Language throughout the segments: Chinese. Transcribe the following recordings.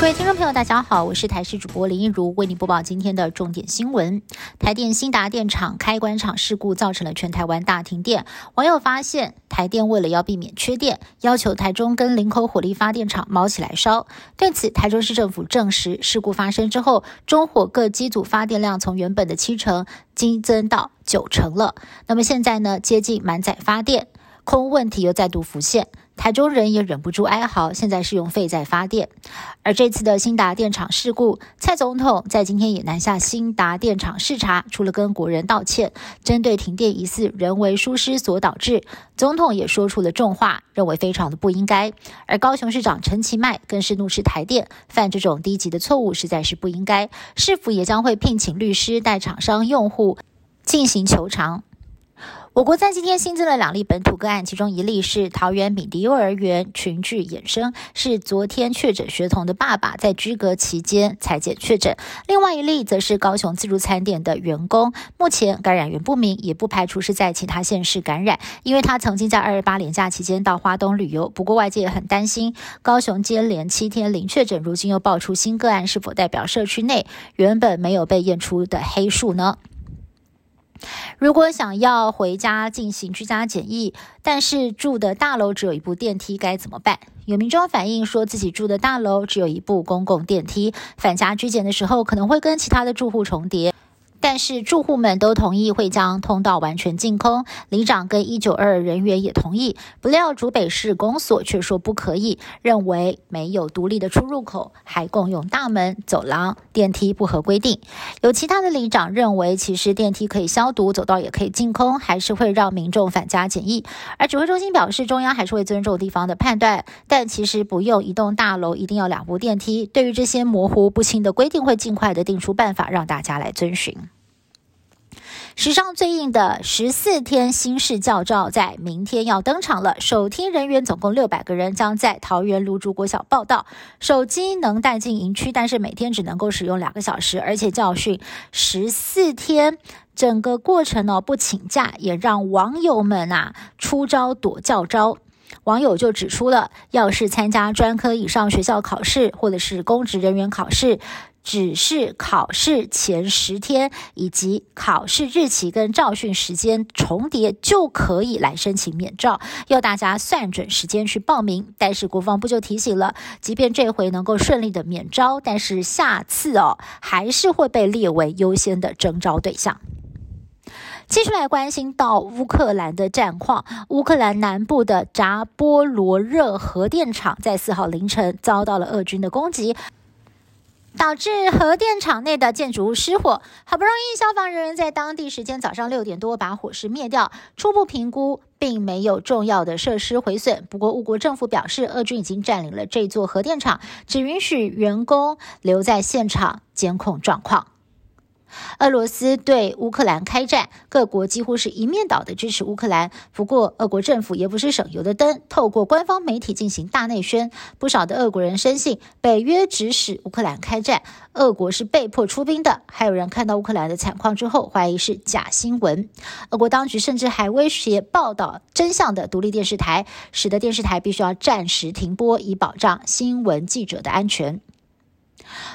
各位听众朋友，大家好，我是台视主播林一如，为您播报今天的重点新闻。台电新达电厂开关厂事故造成了全台湾大停电，网友发现台电为了要避免缺电，要求台中跟林口火力发电厂毛起来烧。对此，台中市政府证实，事故发生之后，中火各机组发电量从原本的七成激增到九成了。那么现在呢，接近满载发电，空问题又再度浮现。台中人也忍不住哀嚎，现在是用废在发电。而这次的新达电厂事故，蔡总统在今天也南下新达电厂视察，除了跟国人道歉，针对停电疑似人为疏失所导致，总统也说出了重话，认为非常的不应该。而高雄市长陈其迈更是怒斥台电犯这种低级的错误，实在是不应该。市府也将会聘请律师带厂商用户进行求偿。我国在今天新增了两例本土个案，其中一例是桃园敏迪幼儿园群聚衍生，是昨天确诊学童的爸爸在居隔期间裁检确诊；另外一例则是高雄自助餐店的员工，目前感染源不明，也不排除是在其他县市感染，因为他曾经在二十八连假期间到花东旅游。不过外界也很担心，高雄接连七天零确诊，如今又爆出新个案，是否代表社区内原本没有被验出的黑数呢？如果想要回家进行居家检疫，但是住的大楼只有一部电梯，该怎么办？有民众反映说自己住的大楼只有一部公共电梯，返家居检的时候可能会跟其他的住户重叠。但是住户们都同意会将通道完全净空，里长跟一九二人员也同意。不料竹北市公所却说不可以，认为没有独立的出入口，还共用大门、走廊、电梯不合规定。有其他的里长认为，其实电梯可以消毒，走道也可以净空，还是会让民众返家检疫。而指挥中心表示，中央还是会尊重地方的判断，但其实不用一栋大楼一定要两部电梯。对于这些模糊不清的规定，会尽快的定出办法，让大家来遵循。史上最硬的十四天新式教照在明天要登场了。首听人员总共六百个人，将在桃园芦竹国小报道。手机能带进营区，但是每天只能够使用两个小时，而且教训十四天，整个过程呢不请假，也让网友们啊出招躲教招。网友就指出了，要是参加专科以上学校考试，或者是公职人员考试。只是考试前十天以及考试日期跟照训时间重叠就可以来申请免照，要大家算准时间去报名。但是国防部就提醒了，即便这回能够顺利的免招，但是下次哦还是会被列为优先的征招对象。接下来关心到乌克兰的战况，乌克兰南部的扎波罗热核电厂在四号凌晨遭到了俄军的攻击。导致核电厂内的建筑物失火，好不容易消防人员在当地时间早上六点多把火势灭掉。初步评估并没有重要的设施毁损。不过，乌国政府表示，俄军已经占领了这座核电厂，只允许员工留在现场监控状况。俄罗斯对乌克兰开战，各国几乎是一面倒的支持乌克兰。不过，俄国政府也不是省油的灯，透过官方媒体进行大内宣。不少的俄国人深信北约指使乌克兰开战，俄国是被迫出兵的。还有人看到乌克兰的惨况之后，怀疑是假新闻。俄国当局甚至还威胁报道真相的独立电视台，使得电视台必须要暂时停播，以保障新闻记者的安全。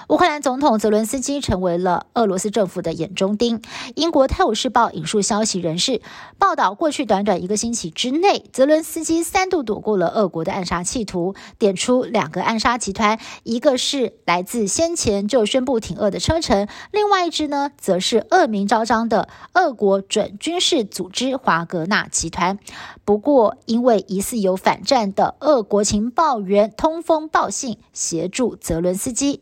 乌克兰总统泽伦斯基成为了俄罗斯政府的眼中钉。英国《泰晤士报》引述消息人士报道，过去短短一个星期之内，泽伦斯基三度躲过了俄国的暗杀企图，点出两个暗杀集团，一个是来自先前就宣布挺俄的车臣，另外一支呢，则是恶名昭彰的俄国准军事组织华格纳集团。不过，因为疑似有反战的俄国情报员通风报信，协助泽伦斯基。